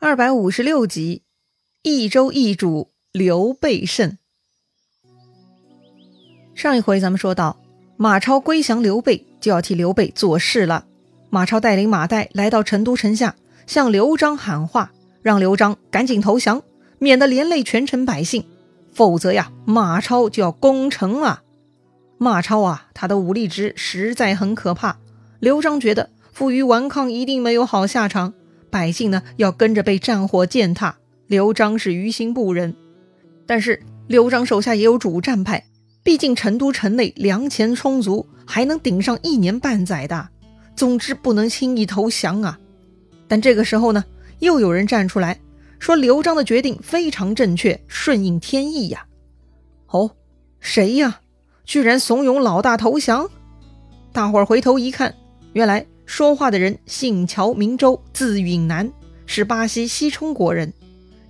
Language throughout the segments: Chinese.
二百五十六集，益州易主，刘备胜。上一回咱们说到，马超归降刘备，就要替刘备做事了。马超带领马岱来到成都城下，向刘璋喊话，让刘璋赶紧投降，免得连累全城百姓。否则呀，马超就要攻城了。马超啊，他的武力值实在很可怕。刘璋觉得负隅顽抗一定没有好下场。百姓呢要跟着被战火践踏，刘璋是于心不忍。但是刘璋手下也有主战派，毕竟成都城内粮钱充足，还能顶上一年半载的。总之不能轻易投降啊！但这个时候呢，又有人站出来说刘璋的决定非常正确，顺应天意呀。哦，谁呀？居然怂恿老大投降！大伙儿回头一看，原来。说话的人姓乔，名周，字允南，是巴西西冲国人。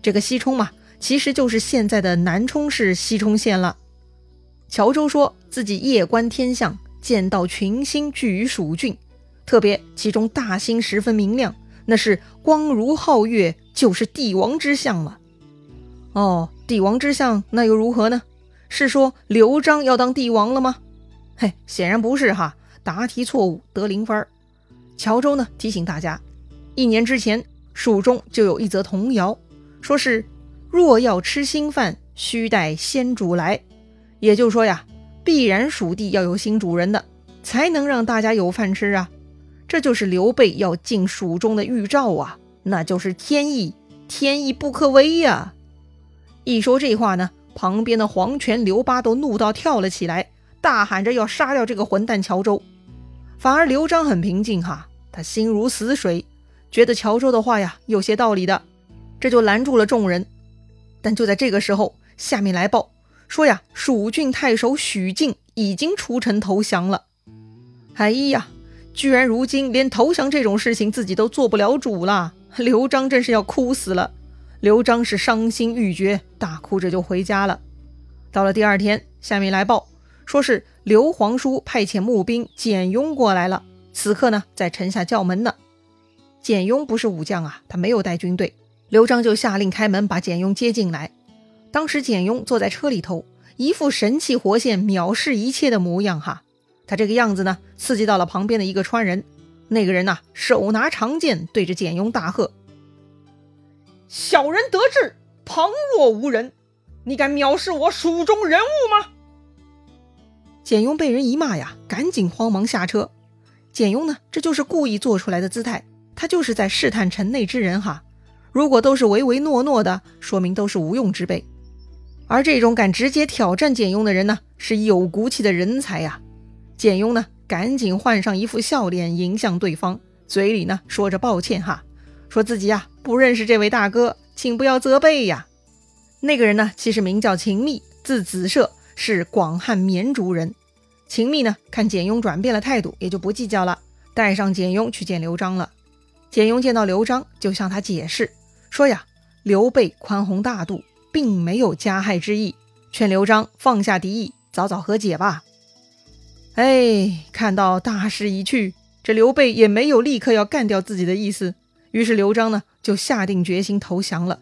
这个西冲嘛，其实就是现在的南充市西充县了。乔州说自己夜观天象，见到群星聚于蜀郡，特别其中大星十分明亮，那是光如皓月，就是帝王之相了。哦，帝王之相，那又如何呢？是说刘璋要当帝王了吗？嘿，显然不是哈，答题错误得零分儿。乔州呢提醒大家，一年之前蜀中就有一则童谣，说是若要吃新饭，须待先主来。也就是说呀，必然蜀地要有新主人的，才能让大家有饭吃啊。这就是刘备要进蜀中的预兆啊，那就是天意，天意不可违呀。一说这话呢，旁边的黄权、刘巴都怒到跳了起来，大喊着要杀掉这个混蛋乔州。反而刘璋很平静哈。他心如死水，觉得乔州的话呀有些道理的，这就拦住了众人。但就在这个时候，下面来报说呀，蜀郡太守许靖已经出城投降了。哎呀，居然如今连投降这种事情自己都做不了主了，刘璋真是要哭死了。刘璋是伤心欲绝，大哭着就回家了。到了第二天，下面来报说是刘皇叔派遣募兵简雍过来了。此刻呢，在城下叫门呢。简雍不是武将啊，他没有带军队。刘璋就下令开门，把简雍接进来。当时简雍坐在车里头，一副神气活现、藐视一切的模样哈。他这个样子呢，刺激到了旁边的一个川人。那个人呐，手拿长剑，对着简雍大喝：“小人得志，旁若无人，你敢藐视我蜀中人物吗？”简雍被人一骂呀，赶紧慌忙下车。简雍呢，这就是故意做出来的姿态，他就是在试探城内之人哈。如果都是唯唯诺诺的，说明都是无用之辈。而这种敢直接挑战简雍的人呢，是有骨气的人才呀。简雍呢，赶紧换上一副笑脸迎向对方，嘴里呢说着抱歉哈，说自己呀不认识这位大哥，请不要责备呀。那个人呢，其实名叫秦密，字子社，是广汉绵竹人。秦密呢，看简雍转变了态度，也就不计较了，带上简雍去见刘璋了。简雍见到刘璋，就向他解释说呀：“刘备宽宏大度，并没有加害之意，劝刘璋放下敌意，早早和解吧。”哎，看到大势已去，这刘备也没有立刻要干掉自己的意思，于是刘璋呢就下定决心投降了。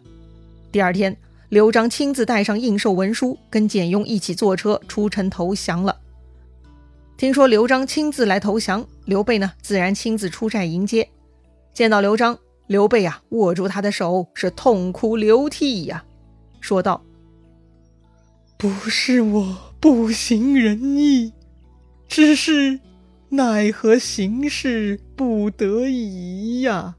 第二天，刘璋亲自带上应寿文书，跟简雍一起坐车出城投降了。听说刘璋亲自来投降，刘备呢自然亲自出寨迎接。见到刘璋，刘备啊握住他的手，是痛哭流涕呀，说道：“不是我不行仁义，只是奈何形势不得已呀。”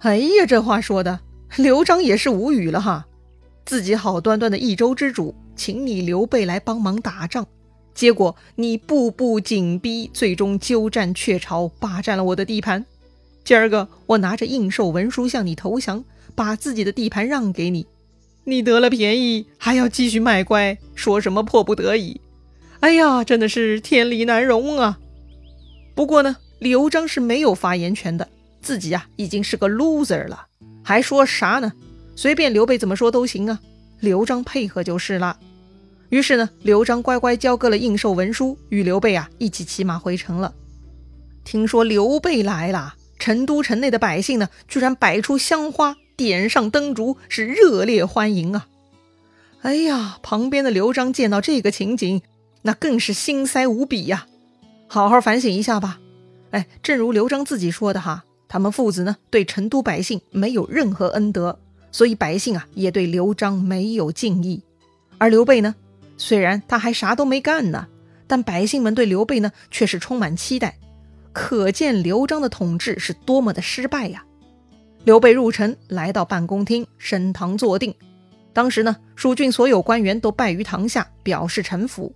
哎呀，这话说的，刘璋也是无语了哈。自己好端端的益州之主，请你刘备来帮忙打仗。结果你步步紧逼，最终鸠占鹊巢，霸占了我的地盘。今儿个我拿着应寿文书向你投降，把自己的地盘让给你，你得了便宜还要继续卖乖，说什么迫不得已？哎呀，真的是天理难容啊！不过呢，刘璋是没有发言权的，自己呀已经是个 loser 了，还说啥呢？随便刘备怎么说都行啊，刘璋配合就是了。于是呢，刘璋乖乖交割了应寿文书，与刘备啊一起骑马回城了。听说刘备来了，成都城内的百姓呢，居然摆出香花，点上灯烛，是热烈欢迎啊！哎呀，旁边的刘璋见到这个情景，那更是心塞无比呀！好好反省一下吧。哎，正如刘璋自己说的哈，他们父子呢，对成都百姓没有任何恩德，所以百姓啊，也对刘璋没有敬意。而刘备呢，虽然他还啥都没干呢，但百姓们对刘备呢，却是充满期待。可见刘璋的统治是多么的失败呀！刘备入城，来到办公厅，升堂坐定。当时呢，蜀郡所有官员都拜于堂下，表示臣服。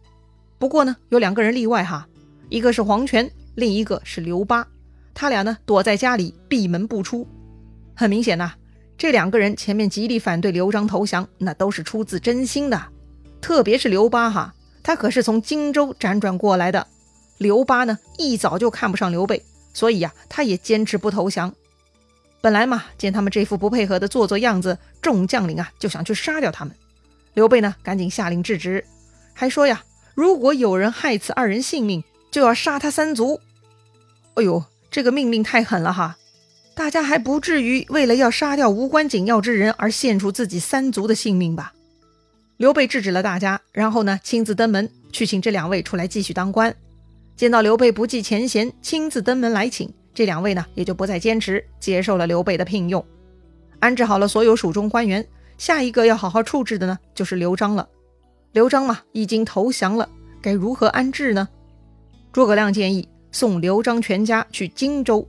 不过呢，有两个人例外哈，一个是黄权，另一个是刘巴。他俩呢，躲在家里闭门不出。很明显呐，这两个人前面极力反对刘璋投降，那都是出自真心的。特别是刘巴哈，他可是从荆州辗转过来的。刘巴呢，一早就看不上刘备，所以呀，他也坚持不投降。本来嘛，见他们这副不配合的做作样子，众将领啊就想去杀掉他们。刘备呢，赶紧下令制止，还说呀，如果有人害此二人性命，就要杀他三族。哎呦，这个命令太狠了哈！大家还不至于为了要杀掉无关紧要之人而献出自己三族的性命吧？刘备制止了大家，然后呢，亲自登门去请这两位出来继续当官。见到刘备不计前嫌，亲自登门来请，这两位呢也就不再坚持，接受了刘备的聘用，安置好了所有蜀中官员。下一个要好好处置的呢，就是刘璋了。刘璋嘛，已经投降了，该如何安置呢？诸葛亮建议送刘璋全家去荆州，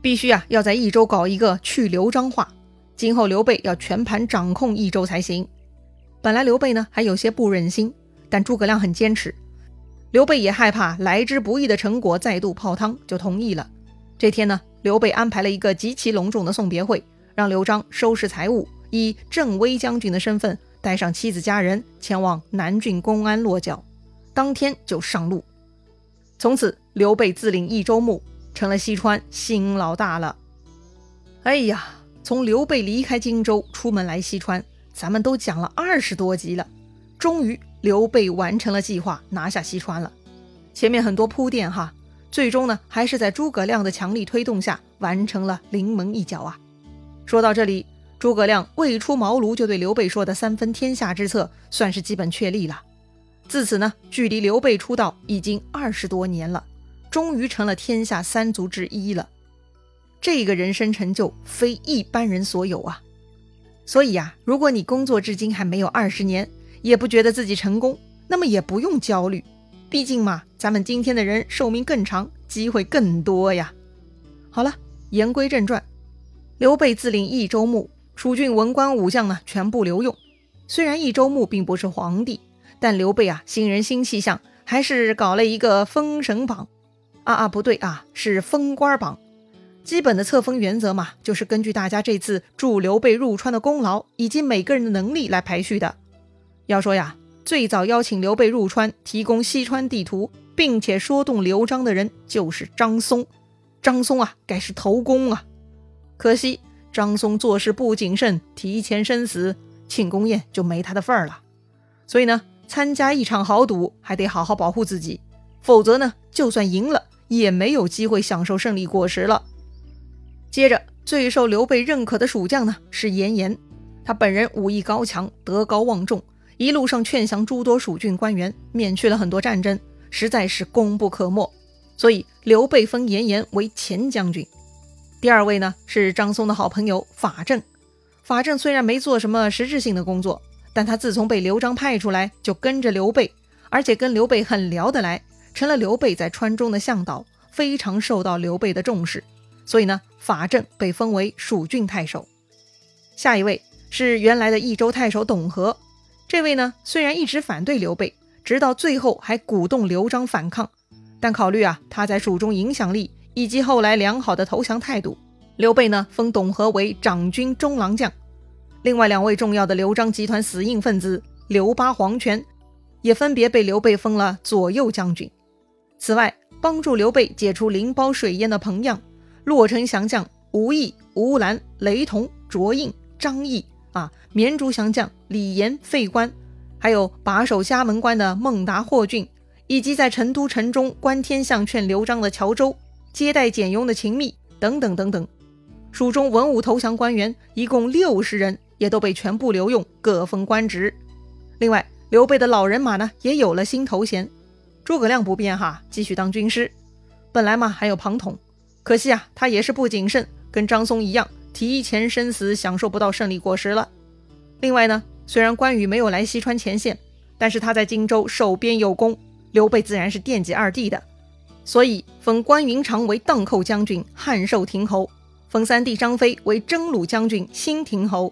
必须啊要在益州搞一个去刘璋化，今后刘备要全盘掌控益州才行。本来刘备呢还有些不忍心，但诸葛亮很坚持。刘备也害怕来之不易的成果再度泡汤，就同意了。这天呢，刘备安排了一个极其隆重的送别会，让刘璋收拾财物，以镇威将军的身份带上妻子家人前往南郡公安落脚，当天就上路。从此，刘备自领益州牧，成了西川新老大了。哎呀，从刘备离开荆州出门来西川，咱们都讲了二十多集了，终于。刘备完成了计划，拿下西川了。前面很多铺垫哈，最终呢还是在诸葛亮的强力推动下完成了临门一脚啊。说到这里，诸葛亮未出茅庐就对刘备说的三分天下之策，算是基本确立了。自此呢，距离刘备出道已经二十多年了，终于成了天下三族之一了。这个人生成就非一般人所有啊。所以呀，如果你工作至今还没有二十年，也不觉得自己成功，那么也不用焦虑，毕竟嘛，咱们今天的人寿命更长，机会更多呀。好了，言归正传，刘备自领益州牧，蜀郡文官武将呢全部留用。虽然益州牧并不是皇帝，但刘备啊新人新气象，还是搞了一个封神榜。啊啊，不对啊，是封官榜。基本的册封原则嘛，就是根据大家这次助刘备入川的功劳以及每个人的能力来排序的。要说呀，最早邀请刘备入川，提供西川地图，并且说动刘璋的人就是张松。张松啊，该是头功啊。可惜张松做事不谨慎，提前身死，庆功宴就没他的份儿了。所以呢，参加一场豪赌还得好好保护自己，否则呢，就算赢了，也没有机会享受胜利果实了。接着，最受刘备认可的蜀将呢，是严颜。他本人武艺高强，德高望重。一路上劝降诸多蜀郡官员，免去了很多战争，实在是功不可没。所以刘备封严颜为前将军。第二位呢是张松的好朋友法正。法正虽然没做什么实质性的工作，但他自从被刘璋派出来，就跟着刘备，而且跟刘备很聊得来，成了刘备在川中的向导，非常受到刘备的重视。所以呢，法正被封为蜀郡太守。下一位是原来的益州太守董和。这位呢，虽然一直反对刘备，直到最后还鼓动刘璋反抗，但考虑啊他在蜀中影响力以及后来良好的投降态度，刘备呢封董和为长军中郎将。另外两位重要的刘璋集团死硬分子刘巴、黄权，也分别被刘备封了左右将军。此外，帮助刘备解除灵包水淹的彭样、洛城降将吴懿、吴兰、雷同、卓印、张翼。啊，绵竹降将李严、费观，还有把守家门关的孟达、霍峻，以及在成都城中观天象劝刘璋的乔州，接待简雍的秦密等等等等。蜀中文武投降官员一共六十人，也都被全部留用，各封官职。另外，刘备的老人马呢，也有了新头衔。诸葛亮不变哈，继续当军师。本来嘛，还有庞统，可惜啊，他也是不谨慎，跟张松一样，提前生死，享受不到胜利果实了。另外呢，虽然关羽没有来西川前线，但是他在荆州守边有功，刘备自然是惦记二弟的，所以封关云长为荡寇将军、汉寿亭侯，封三弟张飞为征虏将军、新亭侯，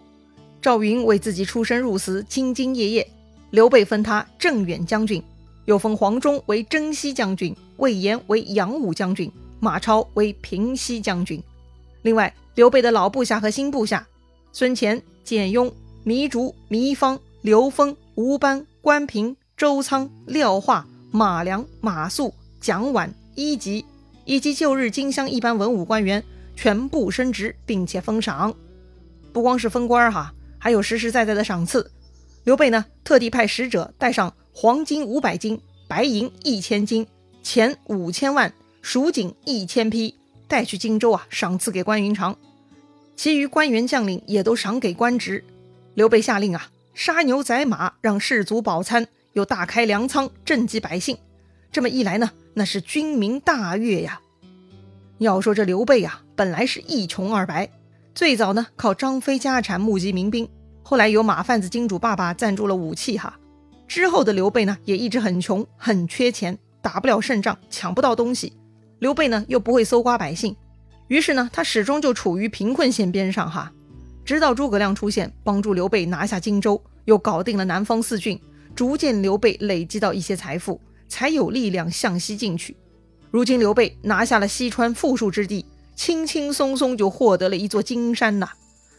赵云为自己出生入死、兢兢业业，刘备封他镇远将军。又封黄忠为征西将军，魏延为扬武将军，马超为平西将军。另外，刘备的老部下和新部下，孙乾、简雍、糜竺、糜芳、刘封、吴班、关平、周仓、廖化、马良、马谡、蒋琬、伊吉，以及旧日荆襄一般文武官员，全部升职，并且封赏。不光是封官哈，还有实实在在的赏赐。刘备呢，特地派使者带上。黄金五百斤，白银一千斤，钱五千万，蜀锦一千匹，带去荆州啊，赏赐给关云长。其余官员将领也都赏给官职。刘备下令啊，杀牛宰马，让士卒饱餐，又大开粮仓，赈济百姓。这么一来呢，那是军民大悦呀。要说这刘备啊，本来是一穷二白，最早呢靠张飞家产募集民兵，后来有马贩子金主爸爸赞助了武器哈。之后的刘备呢，也一直很穷，很缺钱，打不了胜仗，抢不到东西。刘备呢，又不会搜刮百姓，于是呢，他始终就处于贫困线边上哈。直到诸葛亮出现，帮助刘备拿下荆州，又搞定了南方四郡，逐渐刘备累积到一些财富，才有力量向西进取。如今刘备拿下了西川富庶之地，轻轻松松就获得了一座金山呐，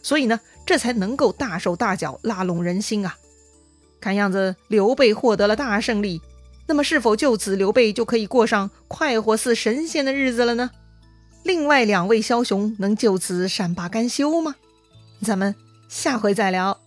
所以呢，这才能够大手大脚拉拢人心啊。看样子刘备获得了大胜利，那么是否就此刘备就可以过上快活似神仙的日子了呢？另外两位枭雄能就此善罢甘休吗？咱们下回再聊。